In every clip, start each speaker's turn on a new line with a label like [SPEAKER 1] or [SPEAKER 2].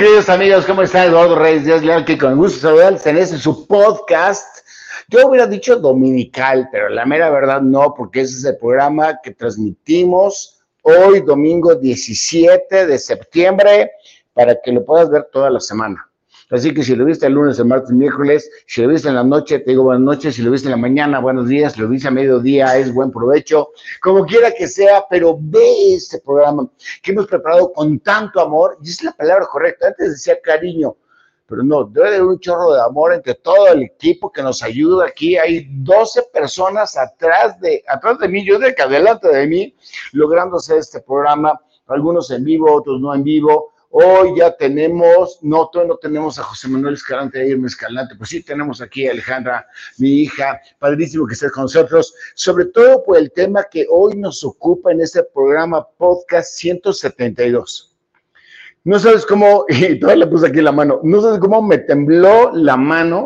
[SPEAKER 1] Queridos amigos, ¿cómo están? Eduardo Reyes Díaz Leal, que con gusto saludarles en este su podcast. Yo hubiera dicho dominical, pero la mera verdad no, porque ese es el programa que transmitimos hoy, domingo 17 de septiembre, para que lo puedas ver toda la semana. Así que si lo viste el lunes, el martes, el miércoles, si lo viste en la noche, te digo buenas noches, si lo viste en la mañana, buenos días, si lo viste a mediodía, es buen provecho, como quiera que sea, pero ve este programa que hemos preparado con tanto amor, y es la palabra correcta, antes decía cariño, pero no, debe haber un chorro de amor entre todo el equipo que nos ayuda aquí. Hay 12 personas atrás de, atrás de mí, yo de que adelante de mí, logrando hacer este programa, algunos en vivo, otros no en vivo, Hoy ya tenemos, no, todavía no tenemos a José Manuel Escalante, a Irma Escalante, pues sí tenemos aquí a Alejandra, mi hija, padrísimo que estés con nosotros, sobre todo por el tema que hoy nos ocupa en este programa podcast 172. No sabes cómo, y todavía le puse aquí la mano, no sabes cómo me tembló la mano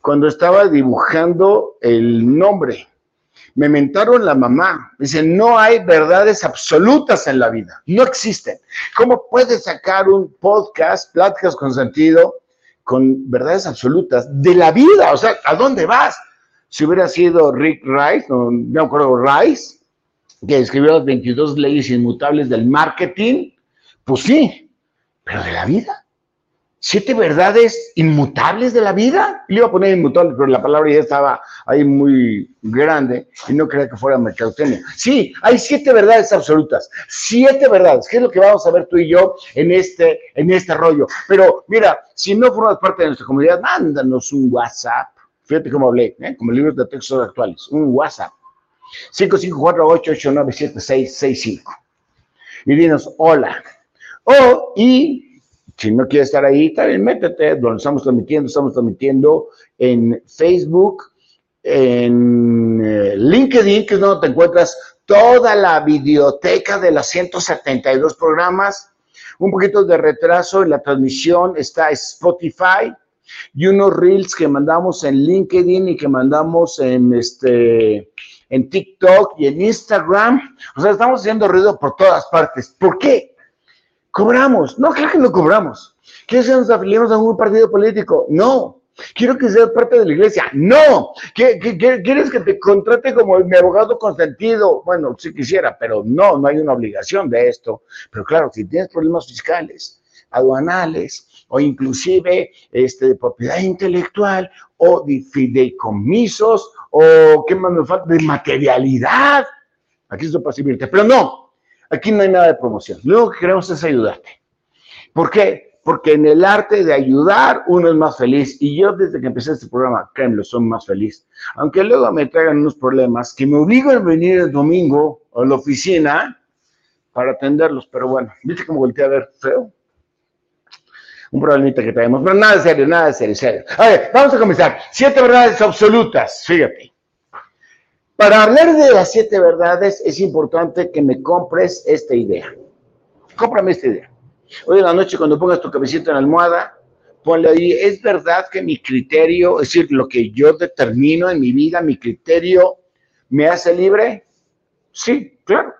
[SPEAKER 1] cuando estaba dibujando el nombre me mentaron la mamá. Dicen, no hay verdades absolutas en la vida, no existen. ¿Cómo puedes sacar un podcast, pláticas con sentido, con verdades absolutas de la vida? O sea, ¿a dónde vas? Si hubiera sido Rick Rice, no, me acuerdo, Rice, que escribió las 22 leyes inmutables del marketing, pues sí, pero de la vida siete verdades inmutables de la vida. Le iba a poner inmutables, pero la palabra ya estaba ahí muy grande y no creía que fuera mercadotecnia. Sí, hay siete verdades absolutas, siete verdades, que es lo que vamos a ver tú y yo en este, en este rollo. Pero mira, si no formas parte de nuestra comunidad, mándanos un WhatsApp. Fíjate cómo hablé, ¿eh? como libros de textos actuales, un WhatsApp. 5548897665. Y dinos hola. O, y si no quieres estar ahí, también métete donde estamos transmitiendo. Estamos transmitiendo en Facebook, en eh, LinkedIn, que es donde te encuentras toda la biblioteca de los 172 programas. Un poquito de retraso en la transmisión está Spotify y unos reels que mandamos en LinkedIn y que mandamos en este en TikTok y en Instagram. O sea, estamos haciendo ruido por todas partes. ¿Por qué? Cobramos. No, claro que no cobramos. ¿Quieres que nos afiliemos a un partido político? No. Quiero que seas parte de la iglesia. No. ¿Quieres que te contrate como mi abogado consentido? Bueno, si quisiera, pero no, no hay una obligación de esto. Pero claro, si tienes problemas fiscales, aduanales, o inclusive este, de propiedad intelectual, o de fideicomisos, o qué más me falta, de materialidad. Aquí estoy para servirte. Pero no, Aquí no hay nada de promoción. Lo único que queremos es ayudarte. ¿Por qué? Porque en el arte de ayudar uno es más feliz. Y yo desde que empecé este programa, créanlo, soy más feliz. Aunque luego me traigan unos problemas que me obligan a venir el domingo a la oficina para atenderlos. Pero bueno, ¿viste cómo volteé a ver feo? Un problemita que traemos. Pero nada de serio, nada de serio, serio. A ver, vamos a comenzar. Siete verdades absolutas. Fíjate. Para hablar de las siete verdades es importante que me compres esta idea. Cómprame esta idea. Hoy en la noche cuando pongas tu cabecita en la almohada, ponle ahí, es verdad que mi criterio, es decir, lo que yo determino en mi vida, mi criterio, ¿me hace libre? Sí, claro.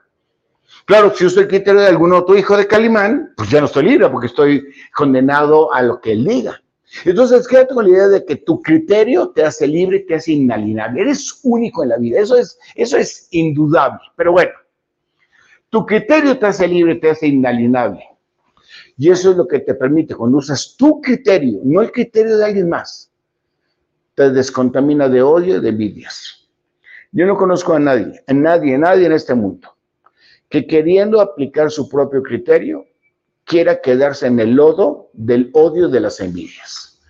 [SPEAKER 1] Claro, si uso el criterio de algún otro hijo de Calimán, pues ya no estoy libre porque estoy condenado a lo que él diga. Entonces, quédate con la idea de que tu criterio te hace libre, te hace inalienable. Eres único en la vida, eso es, eso es indudable. Pero bueno, tu criterio te hace libre, te hace inalienable. Y eso es lo que te permite, cuando usas tu criterio, no el criterio de alguien más, te descontamina de odio de envidias. Yo no conozco a nadie, a nadie, a nadie en este mundo, que queriendo aplicar su propio criterio, quiera quedarse en el lodo del odio de las envidias.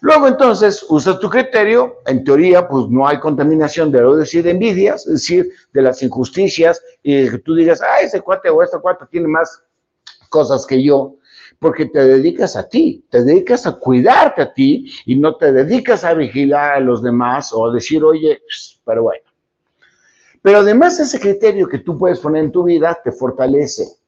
[SPEAKER 1] Luego entonces usas tu criterio, en teoría pues no hay contaminación de odios y de envidias, es decir, de las injusticias y que tú digas, ah, ese cuate o esta cuate tiene más cosas que yo, porque te dedicas a ti, te dedicas a cuidarte a ti y no te dedicas a vigilar a los demás o a decir, oye, pero bueno. Pero además ese criterio que tú puedes poner en tu vida te fortalece,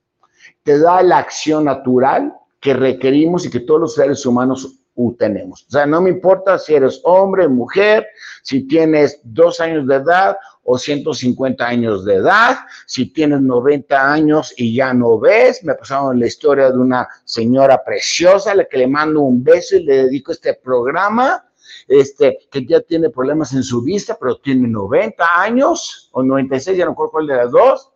[SPEAKER 1] te da la acción natural que requerimos y que todos los seres humanos tenemos. O sea, no me importa si eres hombre, mujer, si tienes dos años de edad o 150 años de edad, si tienes 90 años y ya no ves, me pasaron la historia de una señora preciosa a la que le mando un beso y le dedico este programa, este, que ya tiene problemas en su vista, pero tiene 90 años o 96, ya no recuerdo cuál de las dos,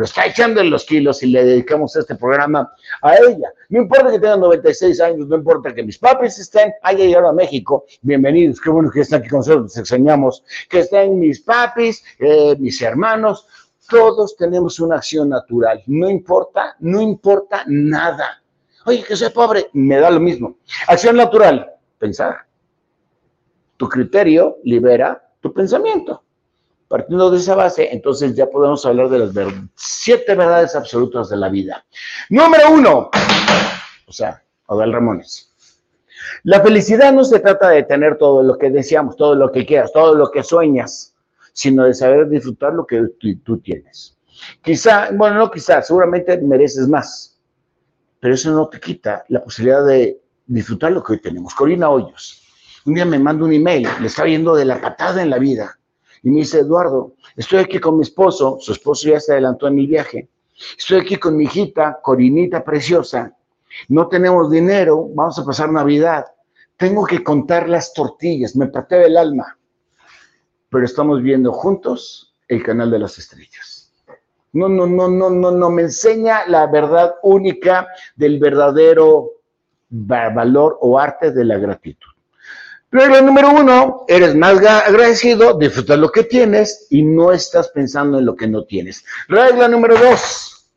[SPEAKER 1] pero está echando los kilos y le dedicamos este programa a ella. No importa que tenga 96 años, no importa que mis papis estén, haya llegado a México, bienvenidos, qué bueno que están aquí con nosotros, les extrañamos, que estén mis papis, eh, mis hermanos, todos tenemos una acción natural, no importa, no importa nada. Oye, que soy pobre, me da lo mismo. Acción natural, pensar. Tu criterio libera tu pensamiento. Partiendo de esa base, entonces ya podemos hablar de las siete verdades absolutas de la vida. Número uno, o sea, Odal Ramones. La felicidad no se trata de tener todo lo que deseamos, todo lo que quieras, todo lo que sueñas, sino de saber disfrutar lo que tú, tienes. Quizá, bueno, no quizá, seguramente mereces más, pero eso no te quita la posibilidad de disfrutar lo que hoy tenemos. Corina Hoyos, un día me manda un email, le está viendo de la patada en la vida y me dice, Eduardo, estoy aquí con mi esposo, su esposo ya se adelantó en mi viaje, estoy aquí con mi hijita, Corinita preciosa, no tenemos dinero, vamos a pasar Navidad, tengo que contar las tortillas, me patea el alma, pero estamos viendo juntos el canal de las estrellas. No, no, no, no, no, no, me enseña la verdad única del verdadero valor o arte de la gratitud. Regla número uno, eres más agradecido, disfrutas lo que tienes y no estás pensando en lo que no tienes. Regla número dos,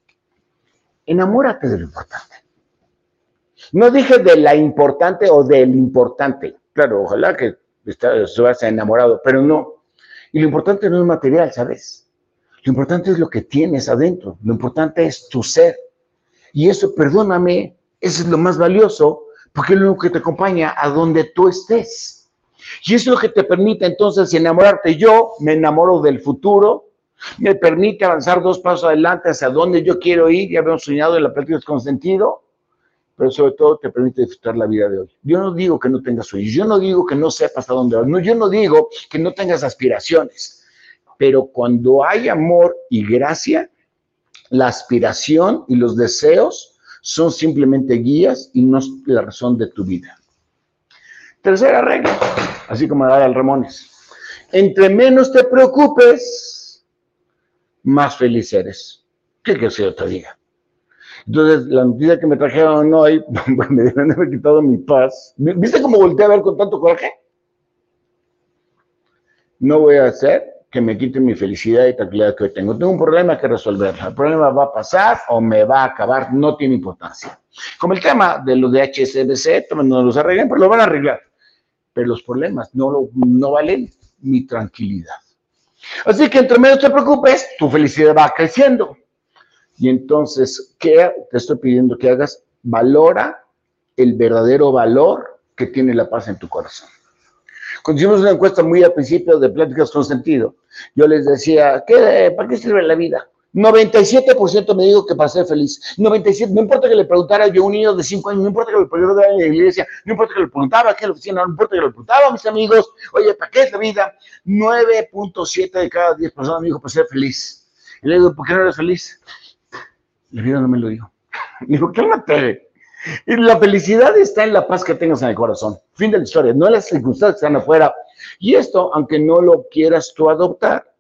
[SPEAKER 1] enamórate de lo importante. No dije de la importante o del importante. Claro, ojalá que estuvieras enamorado, pero no. Y lo importante no es material, ¿sabes? Lo importante es lo que tienes adentro. Lo importante es tu ser. Y eso, perdóname, eso es lo más valioso porque es lo que te acompaña a donde tú estés. Y eso es lo que te permite entonces enamorarte. Yo me enamoro del futuro, me permite avanzar dos pasos adelante hacia donde yo quiero ir, ya habíamos soñado en la práctica con sentido, pero sobre todo te permite disfrutar la vida de hoy. Yo no digo que no tengas sueños, yo no digo que no sepas hasta dónde vas, no, yo no digo que no tengas aspiraciones, pero cuando hay amor y gracia, la aspiración y los deseos son simplemente guías y no la razón de tu vida. Tercera regla, así como la el Ramones. Entre menos te preocupes, más feliz eres. ¿Qué que yo te? Entonces, la noticia que me trajeron hoy, me deben haber quitado mi paz. ¿Viste cómo volteé a ver con tanto coraje? No voy a hacer que me quite mi felicidad y tranquilidad que hoy tengo. Tengo un problema que resolver. El problema va a pasar o me va a acabar, no tiene importancia. Como el tema de los de HSBC, no los arreglen, pero lo van a arreglar. Pero los problemas no, no valen mi tranquilidad. Así que entre menos te preocupes, tu felicidad va creciendo. Y entonces, ¿qué te estoy pidiendo que hagas? Valora el verdadero valor que tiene la paz en tu corazón. Cuando hicimos una encuesta muy al principio de Pláticas con Sentido, yo les decía, ¿qué, ¿para qué sirve la vida? 97% me dijo que para ser feliz. 97, no importa que le preguntara yo a un niño de 5 años, no importa que le preguntara en la iglesia, no importa que le preguntara aquí en la oficina, no importa que le preguntara a mis amigos, oye, ¿para qué es la vida? 9.7 de cada 10 personas me dijo para ser feliz. Y le digo, ¿por qué no eres feliz? La vida no me lo dijo. Me dijo, cálmate. Y la felicidad está en la paz que tengas en el corazón. Fin de la historia. No en las circunstancias que están afuera. Y esto, aunque no lo quieras tú adoptar,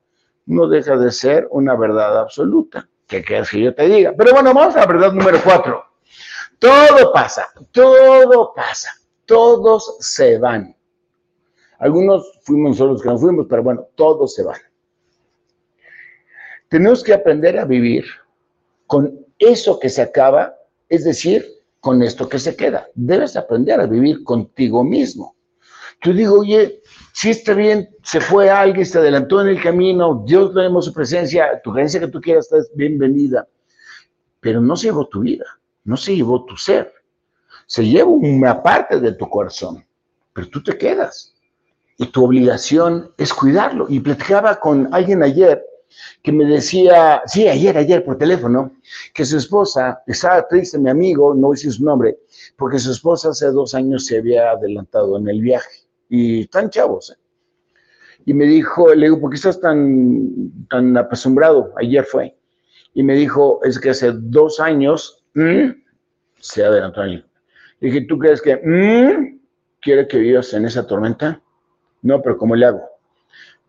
[SPEAKER 1] no deja de ser una verdad absoluta. ¿Qué quieres que yo te diga? Pero bueno, vamos a la verdad número cuatro. Todo pasa, todo pasa, todos se van. Algunos fuimos solos que no fuimos, pero bueno, todos se van. Tenemos que aprender a vivir con eso que se acaba, es decir, con esto que se queda. Debes aprender a vivir contigo mismo. Yo digo, oye, si está bien, se fue alguien, se adelantó en el camino, Dios le su presencia, tu creencia que tú quieras está bienvenida, pero no se llevó tu vida, no se llevó tu ser, se llevó una parte de tu corazón, pero tú te quedas y tu obligación es cuidarlo. Y platicaba con alguien ayer que me decía, sí, ayer, ayer por teléfono, que su esposa estaba triste, mi amigo, no decir su nombre, porque su esposa hace dos años se había adelantado en el viaje. Y están chavos, ¿eh? Y me dijo, le digo, ¿por qué estás tan, tan? Ayer fue. Y me dijo, es que hace dos años se adelantó el Le dije, ¿tú crees que quiere que vivas en esa tormenta? No, pero ¿cómo le hago?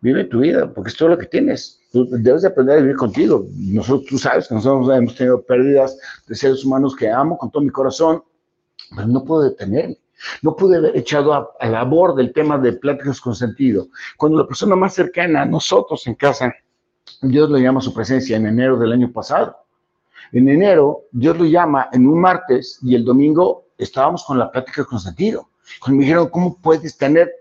[SPEAKER 1] Vive tu vida, porque es todo lo que tienes. Tú debes de aprender a vivir contigo. Nosotros, tú sabes que nosotros hemos tenido pérdidas de seres humanos que amo con todo mi corazón, pero no puedo detenerme. No pude haber echado a, a labor del tema de pláticas con sentido. Cuando la persona más cercana a nosotros en casa, Dios lo llama a su presencia en enero del año pasado. En enero, Dios lo llama en un martes y el domingo estábamos con la plática con sentido. Cuando me dijeron, ¿cómo puedes tener?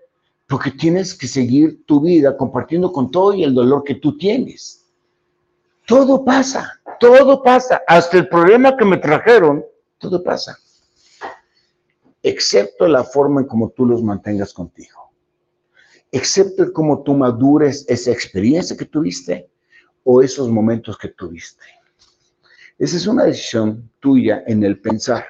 [SPEAKER 1] Porque tienes que seguir tu vida compartiendo con todo y el dolor que tú tienes. Todo pasa, todo pasa. Hasta el problema que me trajeron, todo pasa excepto la forma en cómo tú los mantengas contigo, excepto cómo tú madures esa experiencia que tuviste o esos momentos que tuviste. Esa es una decisión tuya en el pensar.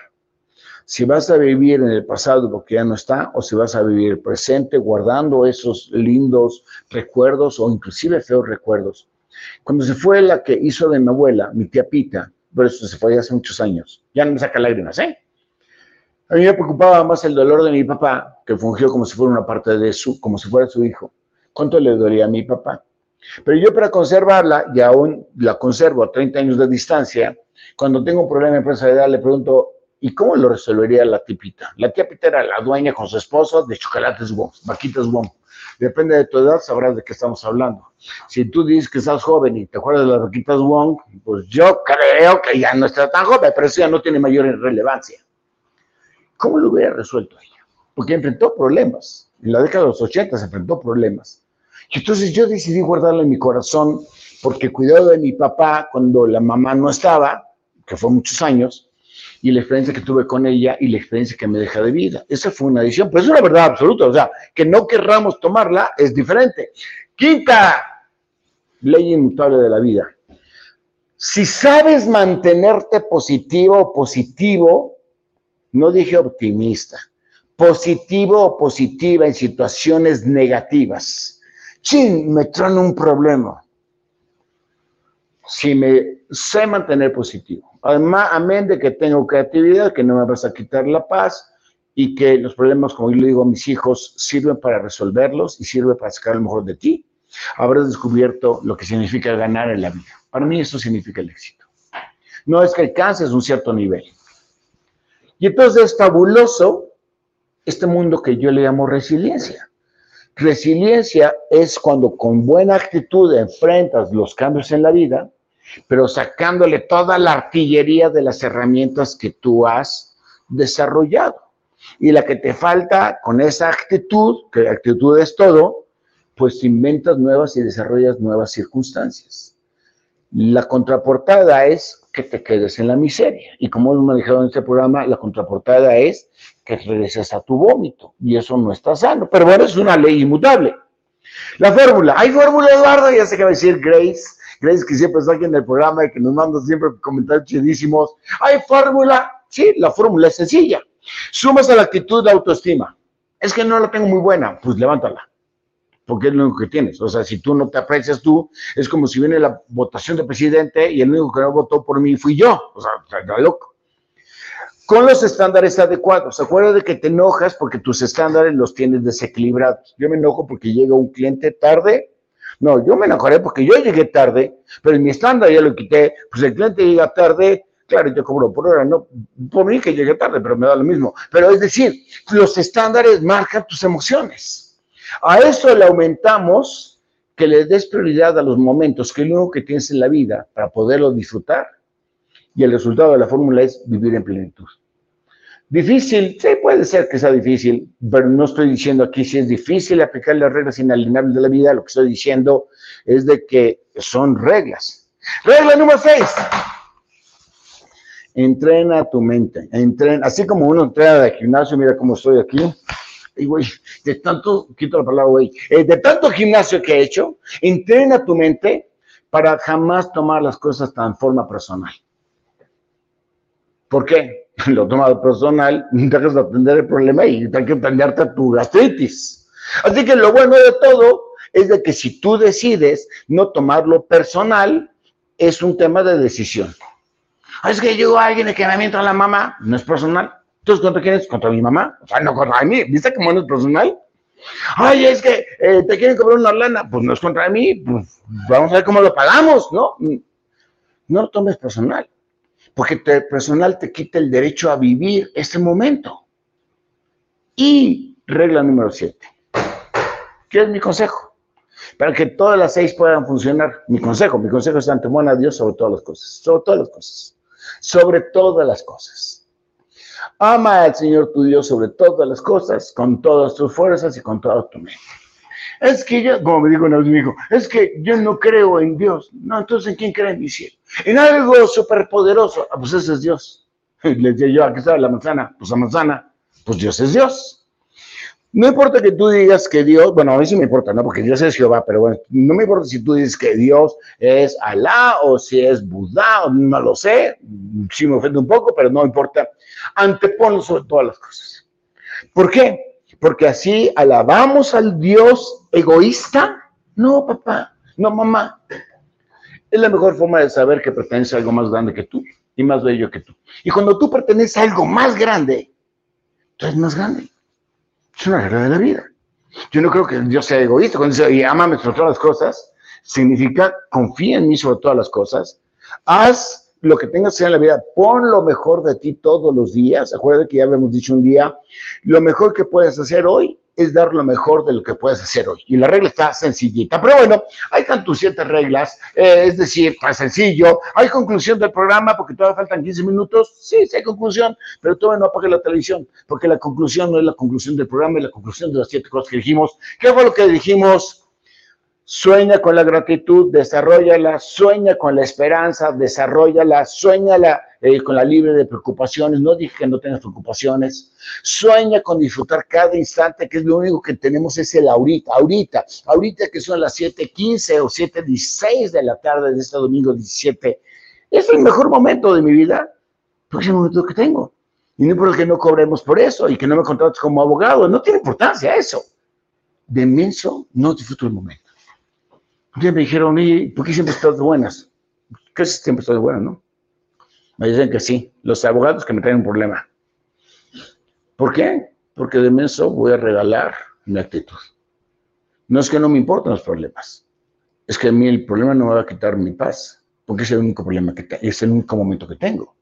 [SPEAKER 1] Si vas a vivir en el pasado porque ya no está, o si vas a vivir presente guardando esos lindos recuerdos o inclusive feos recuerdos. Cuando se fue la que hizo de mi abuela, mi tía Pita, pero eso se fue hace muchos años, ya no me saca lágrimas, ¿eh? A mí me preocupaba más el dolor de mi papá, que fungió como si fuera una parte de su, como si fuera su hijo. ¿Cuánto le dolía a mi papá? Pero yo para conservarla, y aún la conservo a 30 años de distancia, cuando tengo un problema empresarial le pregunto, ¿y cómo lo resolvería la tipita? La tía Pita era la dueña con su esposo de chocolates WOM, vaquitas WOM. Depende de tu edad, sabrás de qué estamos hablando. Si tú dices que estás joven y te acuerdas de las vaquitas WOM, pues yo creo que ya no está tan joven, pero eso ya no tiene mayor relevancia. ¿Cómo lo hubiera resuelto ella? Porque enfrentó problemas. En la década de los 80 se enfrentó problemas. Entonces yo decidí guardarla en mi corazón porque cuidado de mi papá cuando la mamá no estaba, que fue muchos años, y la experiencia que tuve con ella y la experiencia que me deja de vida. Esa fue una decisión, pero es una verdad absoluta. O sea, que no querramos tomarla es diferente. Quinta ley inmutable de la vida. Si sabes mantenerte positivo positivo, no dije optimista, positivo o positiva en situaciones negativas. Chin, me traen un problema. Si me sé mantener positivo, además, amén de que tengo creatividad, que no me vas a quitar la paz y que los problemas, como yo le digo a mis hijos, sirven para resolverlos y sirven para sacar lo mejor de ti, habrás descubierto lo que significa ganar en la vida. Para mí eso significa el éxito. No es que alcances un cierto nivel, y entonces es fabuloso este mundo que yo le llamo resiliencia. Resiliencia es cuando con buena actitud enfrentas los cambios en la vida, pero sacándole toda la artillería de las herramientas que tú has desarrollado. Y la que te falta con esa actitud, que actitud es todo, pues inventas nuevas y desarrollas nuevas circunstancias. La contraportada es que te quedes en la miseria. Y como hemos manejado en este programa, la contraportada es que regreses a tu vómito. Y eso no está sano. Pero bueno, es una ley inmutable. La fórmula. ¿Hay fórmula, Eduardo? Ya sé que va a decir Grace. Grace, que siempre está aquí en el programa y que nos manda siempre comentarios chidísimos. ¿Hay fórmula? Sí, la fórmula es sencilla. Sumas a la actitud de autoestima. Es que no la tengo muy buena. Pues levántala porque es lo único que tienes. O sea, si tú no te aprecias tú, es como si viene la votación de presidente y el único que no votó por mí fui yo. O sea, está loco. Con los estándares adecuados. Acuérdate que te enojas porque tus estándares los tienes desequilibrados. Yo me enojo porque llega un cliente tarde. No, yo me enojaré porque yo llegué tarde, pero en mi estándar ya lo quité. Pues el cliente llega tarde, claro, yo cobro por hora, no por mí que llegue tarde, pero me da lo mismo. Pero es decir, los estándares marcan tus emociones. A eso le aumentamos que le des prioridad a los momentos, que es lo único que tienes en la vida para poderlo disfrutar. Y el resultado de la fórmula es vivir en plenitud. Difícil, sí, puede ser que sea difícil, pero no estoy diciendo aquí si es difícil aplicar las reglas inalienables de la vida, lo que estoy diciendo es de que son reglas. Regla número 6. Entrena tu mente. Entrena, así como uno entrena de gimnasio, mira cómo estoy aquí y güey, de tanto, quito la palabra güey, eh, de tanto gimnasio que he hecho, entrena tu mente para jamás tomar las cosas tan forma personal. ¿Por qué? Lo tomas personal, dejas de atender el problema y tienes que atenderte a tu gastritis. Así que lo bueno de todo es de que si tú decides no tomarlo personal, es un tema de decisión. Ah, es que llegó alguien que me mienta a la mamá, no es personal. Entonces, ¿contra quién es? ¿Contra mi mamá? O sea, no contra mí. ¿Viste cómo no es personal? Ay, es que eh, te quieren cobrar una lana. Pues no es contra mí. Pues vamos a ver cómo lo pagamos, ¿no? No lo tomes personal. Porque te, personal te quita el derecho a vivir este momento. Y regla número siete. ¿Qué es mi consejo? Para que todas las seis puedan funcionar. Mi consejo, mi consejo es antemano a Dios sobre todas las cosas. Sobre todas las cosas. Sobre todas las cosas. Ama al Señor tu Dios sobre todas las cosas, con todas tus fuerzas y con toda tu mente. Es que yo, como me dijo un amigo, es que yo no creo en Dios. No, entonces ¿en quién cree en mi cielo? En algo superpoderoso. Ah, pues ese es Dios. Le decía yo, aquí está la manzana. Pues la manzana, pues Dios es Dios. No importa que tú digas que Dios, bueno, a mí sí me importa, ¿no? Porque Dios es Jehová, pero bueno, no me importa si tú dices que Dios es Alá o si es Buda, no lo sé, sí me ofende un poco, pero no importa. Anteponlo sobre todas las cosas. ¿Por qué? Porque así alabamos al Dios egoísta. No, papá, no, mamá. Es la mejor forma de saber que pertenece a algo más grande que tú y más bello que tú. Y cuando tú perteneces a algo más grande, tú eres más grande. Es una regla de la vida. Yo no creo que Dios sea egoísta. Cuando dice, y amame sobre todas las cosas, significa confía en mí sobre todas las cosas. Haz lo que tengas que hacer en la vida. Pon lo mejor de ti todos los días. Acuérdate que ya habíamos dicho un día, lo mejor que puedes hacer hoy es dar lo mejor de lo que puedes hacer hoy. Y la regla está sencillita. Pero bueno, hay tantos siete reglas, eh, es decir, tan sencillo. ¿Hay conclusión del programa porque todavía faltan 15 minutos? Sí, sí hay conclusión, pero todavía no apague la televisión, porque la conclusión no es la conclusión del programa, es la conclusión de las siete cosas que dijimos. ¿Qué fue lo que dijimos? Sueña con la gratitud, desarrollala, sueña con la esperanza, desarrollala, sueñala eh, con la libre de preocupaciones. No dije que no tengas preocupaciones. Sueña con disfrutar cada instante, que es lo único que tenemos es el ahorita, ahorita, ahorita que son las 7:15 o 7:16 de la tarde de este domingo 17. Es el mejor momento de mi vida, porque es el momento que tengo. Y no importa que no cobremos por eso y que no me contrates como abogado, no tiene importancia eso. De menso, no disfruto el momento. Día me dijeron, ¿y por qué siempre estás buenas? ¿Qué siempre estás buenas, no? Me dicen que sí, los abogados que me traen un problema. ¿Por qué? Porque de menso voy a regalar mi actitud. No es que no me importen los problemas, es que a mí el problema no me va a quitar mi paz, porque es el único problema que es el único momento que tengo.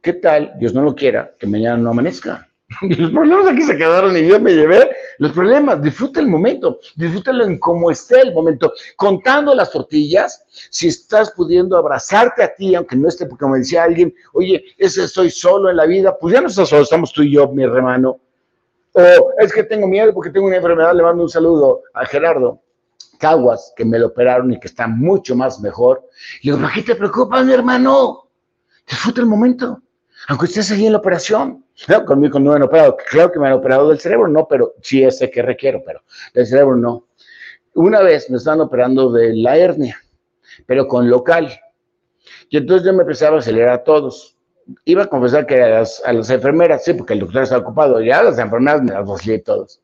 [SPEAKER 1] ¿Qué tal, Dios no lo quiera, que mañana no amanezca? Y los problemas aquí se quedaron y yo me llevé los problemas. Disfruta el momento, disfrútalo en cómo esté el momento. Contando las tortillas, si estás pudiendo abrazarte a ti, aunque no esté, porque como decía alguien, oye, ese estoy solo en la vida, pues ya no estás solo, estamos tú y yo, mi hermano. O es que tengo miedo porque tengo una enfermedad, le mando un saludo a Gerardo. Caguas, que me lo operaron y que está mucho más mejor. Y digo, ¿para qué te preocupas, mi hermano? Disfruta el momento aunque estés ahí en la operación. No, conmigo no me han operado. Claro que me han operado del cerebro, no, pero sí ese que requiero, pero del cerebro no. Una vez me estaban operando de la hernia, pero con local. Y entonces yo me empezaba a acelerar a todos. Iba a confesar que a las, enfermeras, sí, porque el doctor está ocupado, ya las enfermeras me las vacilé todos.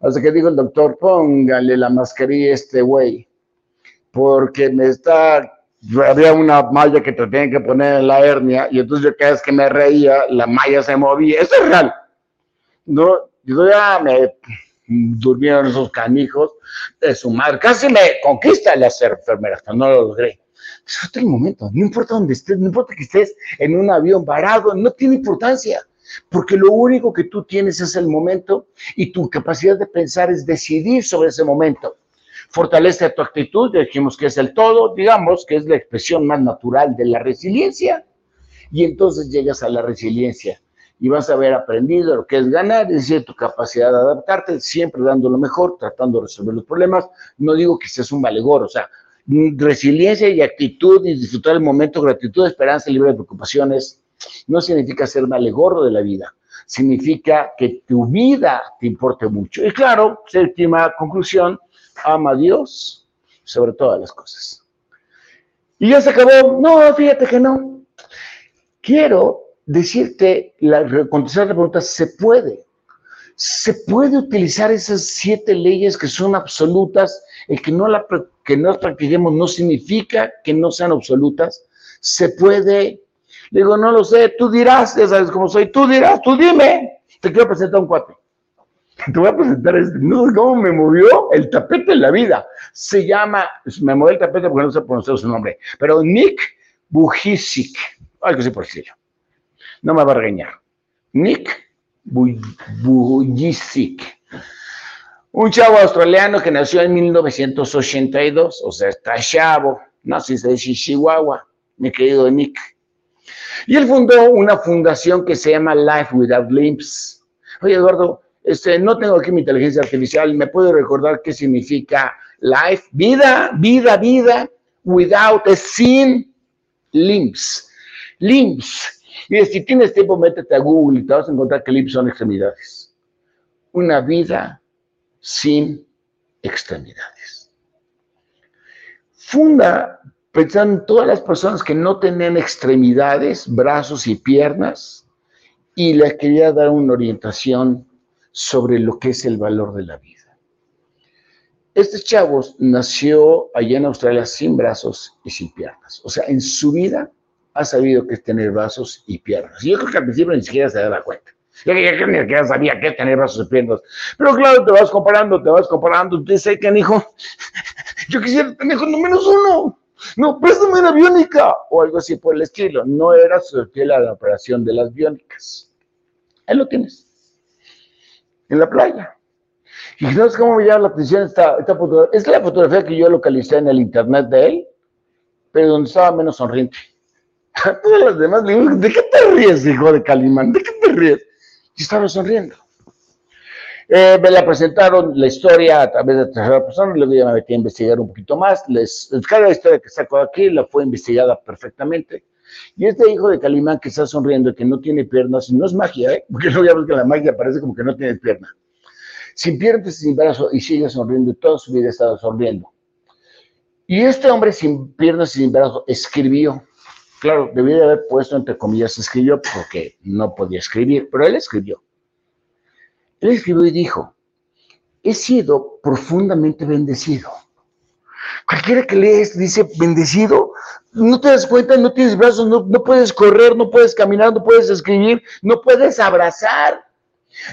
[SPEAKER 1] Hasta que dijo el doctor, póngale la mascarilla a este güey, porque me está había una malla que te tenían que poner en la hernia y entonces yo cada vez que me reía, la malla se movía. Eso es real. No, yo ya me durmieron esos canijos de su madre. Casi me conquista las enfermeras, pero no lo logré. Disfruta el momento, no importa dónde estés, no importa que estés en un avión varado, no tiene importancia, porque lo único que tú tienes es el momento y tu capacidad de pensar es decidir sobre ese momento fortalece tu actitud, dijimos que es el todo, digamos que es la expresión más natural de la resiliencia, y entonces llegas a la resiliencia y vas a haber aprendido lo que es ganar, es decir, tu capacidad de adaptarte, siempre dando lo mejor, tratando de resolver los problemas. No digo que seas un valegor, o sea, resiliencia y actitud y disfrutar el momento, gratitud, esperanza, libre de preocupaciones, no significa ser valegorro de la vida, significa que tu vida te importe mucho. Y claro, séptima conclusión, ama a Dios sobre todas las cosas. Y ya se acabó. No, fíjate que no. Quiero decirte, la, contestar la pregunta, se puede. Se puede utilizar esas siete leyes que son absolutas. El que no, la, que no las practiquemos no significa que no sean absolutas. Se puede. Digo, no lo sé, tú dirás, ya sabes cómo soy, tú dirás, tú dime. Te quiero presentar un cuate. Te voy a presentar este. No sé cómo me movió el tapete en la vida. Se llama, me movió el tapete porque no sé pronunciar su nombre, pero Nick Bujicic, algo así por decirlo. No me va a regañar. Nick Bujicic. Un chavo australiano que nació en 1982, o sea, está chavo, nació en Chihuahua, mi querido Nick. Y él fundó una fundación que se llama Life Without Limbs. Oye, Eduardo, este, no tengo aquí mi inteligencia artificial, ¿me puedo recordar qué significa life? Vida, vida, vida, without, es sin limbs. Limbs. Y si tienes tiempo, métete a Google y te vas a encontrar que limbs son extremidades. Una vida sin extremidades. Funda pensando en todas las personas que no tenían extremidades, brazos y piernas, y les quería dar una orientación sobre lo que es el valor de la vida. Este chavo nació allá en Australia sin brazos y sin piernas. O sea, en su vida ha sabido qué es tener brazos y piernas. Y yo creo que al principio ni siquiera se daba cuenta. Yo ni siquiera sabía qué es tener brazos y piernas. Pero claro, te vas comparando, te vas comparando. Dices, que hijo, yo quisiera tener no menos uno. No, préstame una biónica o algo así por el estilo. No era su fiel a la operación de las biónicas. Ahí lo tienes en la playa. Y no sé cómo me llama la atención esta, esta fotografía. Es la fotografía que yo localicé en el internet de él, pero donde estaba menos sonriente. todas las demás le ¿de qué te ríes, hijo de Calimán? ¿De qué te ríes? Y estaba sonriendo. Eh, me la presentaron la historia a través de tercera persona, luego ya me metí a investigar un poquito más. Les, cada historia que saco aquí la fue investigada perfectamente. Y este hijo de Calimán que está sonriendo y que no tiene piernas, no es magia, ¿eh? porque no ya que la magia parece como que no tiene pierna. Sin piernas sin brazo y sigue sonriendo y toda su vida ha estado sonriendo. Y este hombre sin piernas y sin brazo escribió. Claro, debía de haber puesto entre comillas escribió porque no podía escribir, pero él escribió. Él escribió y dijo, he sido profundamente bendecido Cualquiera que lees dice bendecido, no te das cuenta, no tienes brazos, no, puedes correr, no puedes caminar, no puedes escribir, no puedes abrazar,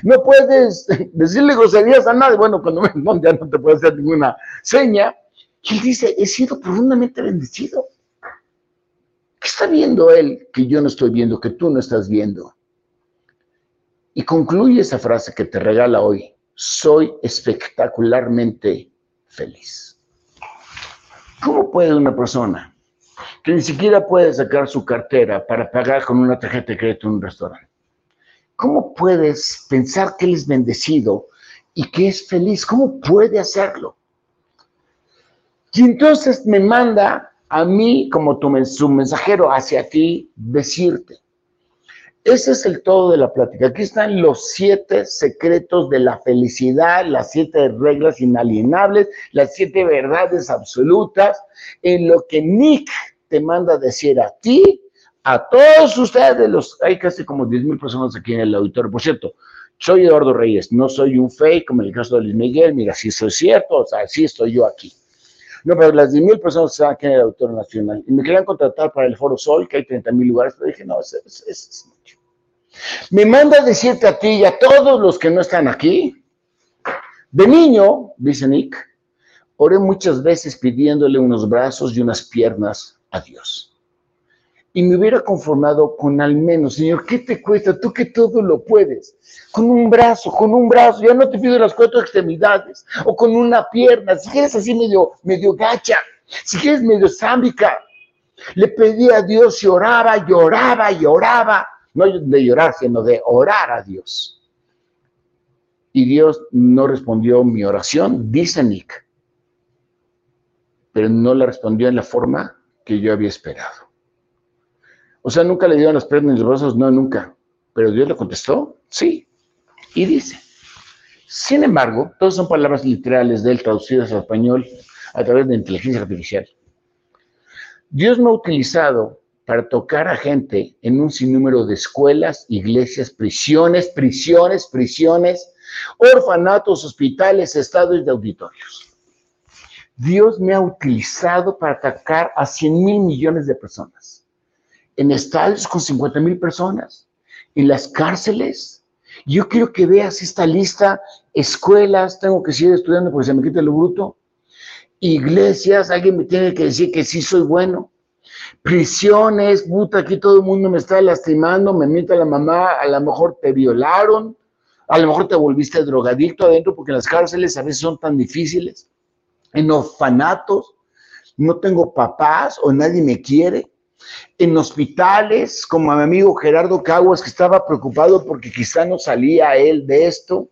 [SPEAKER 1] no puedes decirle groserías a nadie. Bueno, cuando me no, ya no te puedo hacer ninguna seña. Y él dice, he sido profundamente bendecido. ¿Qué está viendo él que yo no estoy viendo, que tú no estás viendo? Y concluye esa frase que te regala hoy. Soy espectacularmente feliz. ¿Cómo puede una persona que ni siquiera puede sacar su cartera para pagar con una tarjeta de crédito en un restaurante? ¿Cómo puedes pensar que él es bendecido y que es feliz? ¿Cómo puede hacerlo? Y entonces me manda a mí, como tu, su mensajero hacia ti, decirte, ese es el todo de la plática. Aquí están los siete secretos de la felicidad, las siete reglas inalienables, las siete verdades absolutas, en lo que Nick te manda decir a ti, a todos ustedes, los, hay casi como 10 mil personas aquí en el auditorio. Por cierto, soy Eduardo Reyes, no soy un fake como en el caso de Luis Miguel, mira, si es cierto, o sea, sí estoy yo aquí. No, pero las 10 mil personas están aquí en el Auditorio Nacional y me querían contratar para el Foro Sol, que hay 30 mil lugares, pero dije, no, es, es mucho. Me manda a decirte a ti y a todos los que no están aquí. De niño, dice Nick, oré muchas veces pidiéndole unos brazos y unas piernas a Dios. Y me hubiera conformado con al menos, Señor, ¿qué te cuesta? Tú que todo lo puedes. Con un brazo, con un brazo, ya no te pido las cuatro extremidades. O con una pierna, si quieres así medio, medio gacha, si quieres medio zámbica. Le pedí a Dios y oraba, lloraba, lloraba no de llorar, sino de orar a Dios. Y Dios no respondió mi oración, dice Nick, pero no la respondió en la forma que yo había esperado. O sea, nunca le dieron las piernas ni los brazos, no, nunca. Pero Dios le contestó, sí. Y dice, sin embargo, todas son palabras literales de él traducidas al español a través de inteligencia artificial. Dios me ha utilizado para tocar a gente en un sinnúmero de escuelas, iglesias, prisiones, prisiones, prisiones, orfanatos, hospitales, estados de auditorios. Dios me ha utilizado para atacar a 100 mil millones de personas, en estadios con 50 mil personas, en las cárceles. Yo quiero que veas esta lista, escuelas, tengo que seguir estudiando porque se me quita lo bruto, iglesias, alguien me tiene que decir que sí soy bueno, prisiones, puta, aquí todo el mundo me está lastimando, me miente la mamá, a lo mejor te violaron, a lo mejor te volviste drogadicto adentro porque las cárceles a veces son tan difíciles, en orfanatos, no tengo papás o nadie me quiere, en hospitales, como a mi amigo Gerardo Caguas, que estaba preocupado porque quizá no salía él de esto,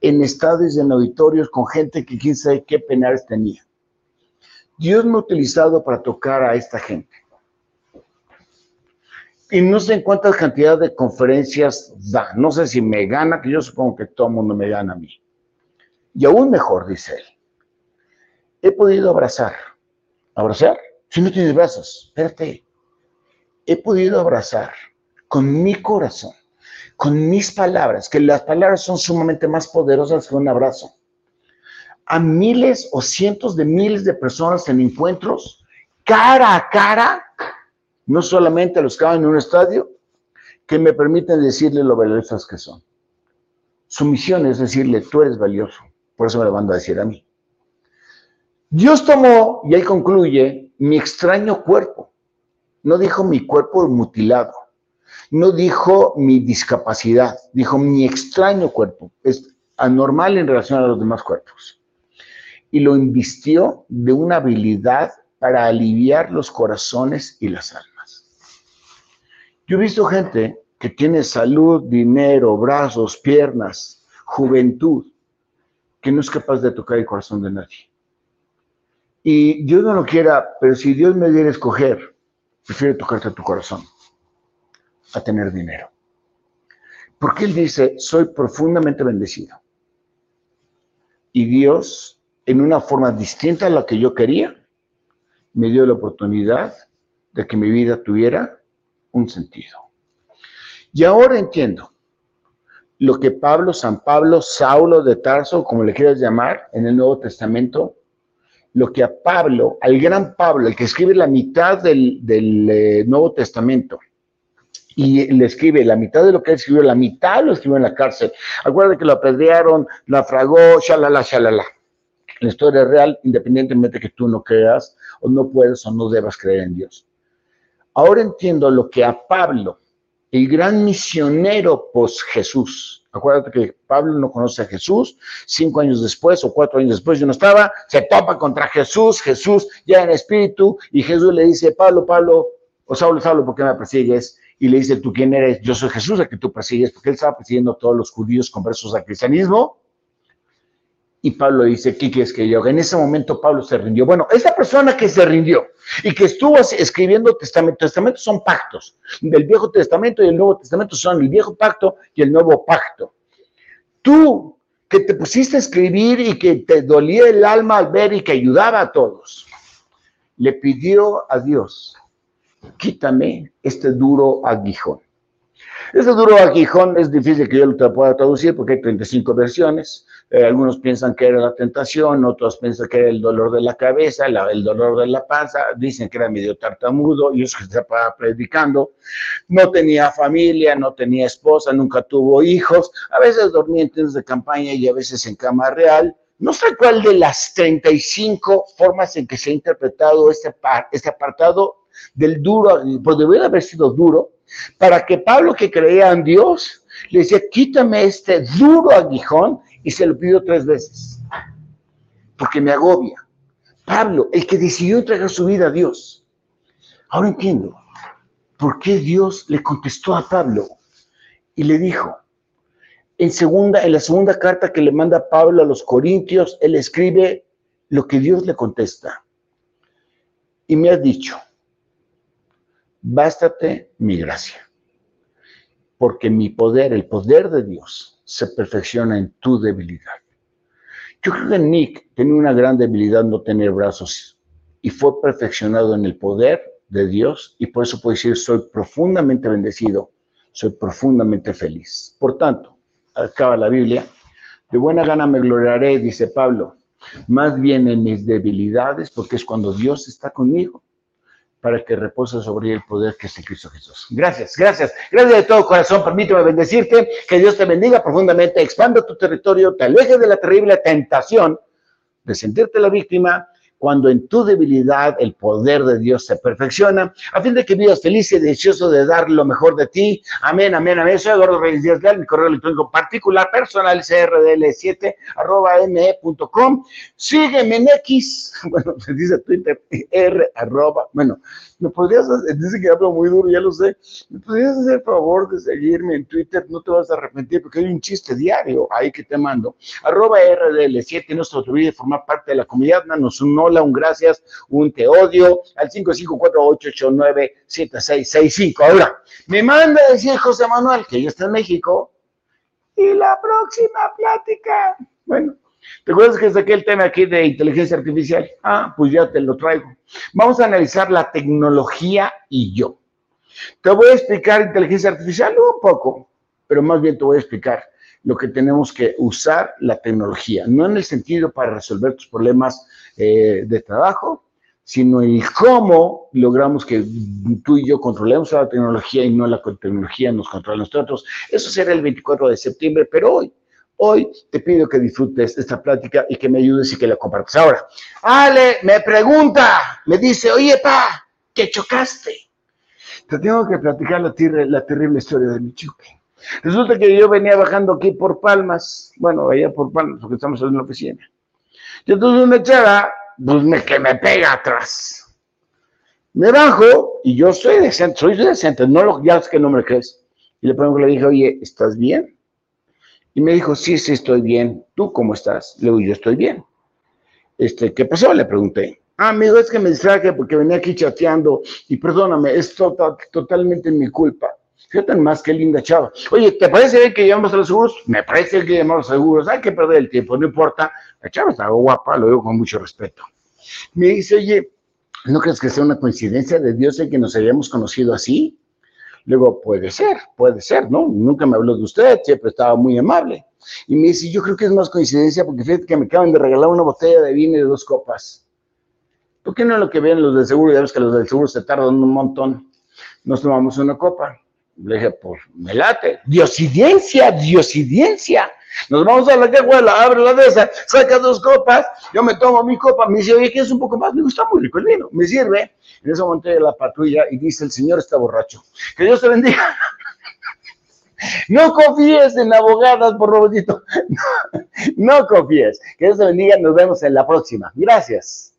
[SPEAKER 1] en estados y en auditorios con gente que quién sabe qué penales tenía. Dios me ha utilizado para tocar a esta gente. Y no sé en cuántas cantidades de conferencias da. No sé si me gana, que yo supongo que todo mundo me gana a mí. Y aún mejor, dice él. He podido abrazar. ¿Abrazar? Si no tienes brazos, espérate. He podido abrazar con mi corazón, con mis palabras, que las palabras son sumamente más poderosas que un abrazo. A miles o cientos de miles de personas en encuentros, cara a cara, no solamente a los que van en un estadio, que me permiten decirle lo valiosas que son. Su misión es decirle, tú eres valioso. Por eso me lo mando a decir a mí. Dios tomó, y ahí concluye, mi extraño cuerpo. No dijo mi cuerpo mutilado. No dijo mi discapacidad. Dijo mi extraño cuerpo. Es anormal en relación a los demás cuerpos. Y lo invistió de una habilidad para aliviar los corazones y las almas. Yo he visto gente que tiene salud, dinero, brazos, piernas, juventud, que no es capaz de tocar el corazón de nadie. Y Dios no lo quiera, pero si Dios me diera a escoger, prefiero tocarte tu corazón a tener dinero. Porque Él dice, soy profundamente bendecido. Y Dios, en una forma distinta a la que yo quería, me dio la oportunidad de que mi vida tuviera un sentido. Y ahora entiendo lo que Pablo, San Pablo, Saulo de Tarso, como le quieras llamar, en el Nuevo Testamento, lo que a Pablo, al gran Pablo, el que escribe la mitad del, eh, Nuevo Testamento, y le escribe la mitad de lo que él escribió, la mitad lo escribió en la cárcel. Acuérdate que lo apedrearon, naufragó, shalala, shalala. La historia es real, independientemente que tú no creas, o no puedas o no debas creer en Dios. Ahora entiendo lo que a Pablo, el gran misionero post Jesús, acuérdate que Pablo no conoce a Jesús, cinco años después o cuatro años después yo no estaba, se topa contra Jesús, Jesús ya en espíritu, y Jesús le dice, Pablo, Pablo, o Saulo, Saulo, ¿por qué me persigues? Y le dice, ¿tú quién eres? Yo soy Jesús, a que tú persigues, porque él estaba persiguiendo a todos los judíos conversos al cristianismo, y Pablo dice, ¿qué quieres que yo En ese momento Pablo se rindió. Bueno, esa persona que se rindió y que estuvo escribiendo testamento, testamentos son pactos. Del Viejo Testamento y el Nuevo Testamento son el Viejo Pacto y el Nuevo Pacto. Tú que te pusiste a escribir y que te dolía el alma al ver y que ayudaba a todos, le pidió a Dios, quítame este duro aguijón. Este duro aguijón es difícil que yo lo pueda traducir porque hay 35 versiones. Eh, algunos piensan que era la tentación, otros piensan que era el dolor de la cabeza, el dolor de la panza, dicen que era medio tartamudo y eso que estaba predicando. No tenía familia, no tenía esposa, nunca tuvo hijos, a veces dormía en tiendas de campaña y a veces en cama real. No sé cuál de las 35 formas en que se ha interpretado este, este apartado del duro, pues debería haber sido duro, para que Pablo que creía en Dios le decía, quítame este duro aguijón y se lo pidió tres veces, porque me agobia. Pablo, el que decidió entregar su vida a Dios. Ahora entiendo por qué Dios le contestó a Pablo y le dijo, en, segunda, en la segunda carta que le manda Pablo a los Corintios, él escribe lo que Dios le contesta. Y me ha dicho, bástate mi gracia, porque mi poder, el poder de Dios, se perfecciona en tu debilidad. Yo creo que Nick tenía una gran debilidad no tener brazos y fue perfeccionado en el poder de Dios y por eso puedo decir, soy profundamente bendecido, soy profundamente feliz. Por tanto, acaba la Biblia, de buena gana me gloriaré, dice Pablo, más bien en mis debilidades, porque es cuando Dios está conmigo, para que repose sobre el poder que es en Cristo Jesús. Gracias, gracias, gracias de todo corazón. Permíteme bendecirte, que Dios te bendiga profundamente, expanda tu territorio, te aleje de la terrible tentación de sentirte la víctima cuando en tu debilidad el poder de Dios se perfecciona, a fin de que vivas feliz y deseoso de dar lo mejor de ti. Amén, amén, amén. Soy Eduardo Reyes Díaz Leal, mi correo electrónico particular personal crdl7 arroba me.com. Sígueme en X, bueno, se dice Twitter, R arroba, bueno, me podrías, dice que hablo muy duro, ya lo sé, me podrías hacer el favor de seguirme en Twitter, no te vas a arrepentir porque hay un chiste diario ahí que te mando. Arroba RDL7, no se olvide formar parte de la comunidad, danos un hola, un gracias, un te odio, al 5548897665. Ahora, me manda decir José Manuel que ya está en México y la próxima plática, bueno, ¿Te acuerdas que saqué el tema aquí de inteligencia artificial? Ah, pues ya te lo traigo. Vamos a analizar la tecnología y yo. Te voy a explicar inteligencia artificial un poco, pero más bien te voy a explicar lo que tenemos que usar la tecnología, no en el sentido para resolver tus problemas eh, de trabajo, sino en cómo logramos que tú y yo controlemos a la tecnología y no la tecnología nos controla a nosotros. Eso será el 24 de septiembre, pero hoy Hoy te pido que disfrutes esta plática y que me ayudes y que la compartas. Ahora, Ale me pregunta, me dice, oye, pa, ¿qué chocaste? Te tengo que platicar la, terrible historia de mi chuque. Resulta que yo venía bajando aquí por Palmas, bueno, allá por Palmas, porque estamos en la oficina. Y entonces una chava, pues me, que me pega atrás. Me bajo y yo soy decente, soy decente, no lo, ya es que no me crees. Y le pregunto, le dije, oye, ¿estás bien? Y me dijo, sí, sí, estoy bien. ¿Tú cómo estás? Le digo, yo estoy bien. Este, ¿Qué pasó? Le pregunté. Ah, amigo, es que me distraje porque venía aquí chateando y perdóname, es tota, totalmente mi culpa. Fíjate más qué linda chava. Oye, ¿te parece bien que llamamos a los seguros? Me parece que llamamos a los seguros. Hay que perder el tiempo, no importa. La chava está guapa, lo digo con mucho respeto. Me dice, oye, ¿no crees que sea una coincidencia de Dios en que nos hayamos conocido así? Luego, puede ser, puede ser, ¿no? Nunca me habló de usted, siempre estaba muy amable. Y me dice, yo creo que es más coincidencia porque fíjate que me acaban de regalar una botella de vino y de dos copas. ¿Por qué no lo que ven los del seguro? Ya ves que los del seguro se tardan un montón. Nos tomamos una copa. Le dije, pues me late. Diosidencia, diosidencia. Nos vamos a la cajuela, abre la de esa, saca dos copas, yo me tomo mi copa, me dice, oye, ¿quieres un poco más? Me gusta muy rico el vino, me sirve. En ese momento la patrulla y dice, el señor está borracho. Que Dios te bendiga. No confíes en abogadas, por no confíes. Que Dios te bendiga. Nos vemos en la próxima. Gracias.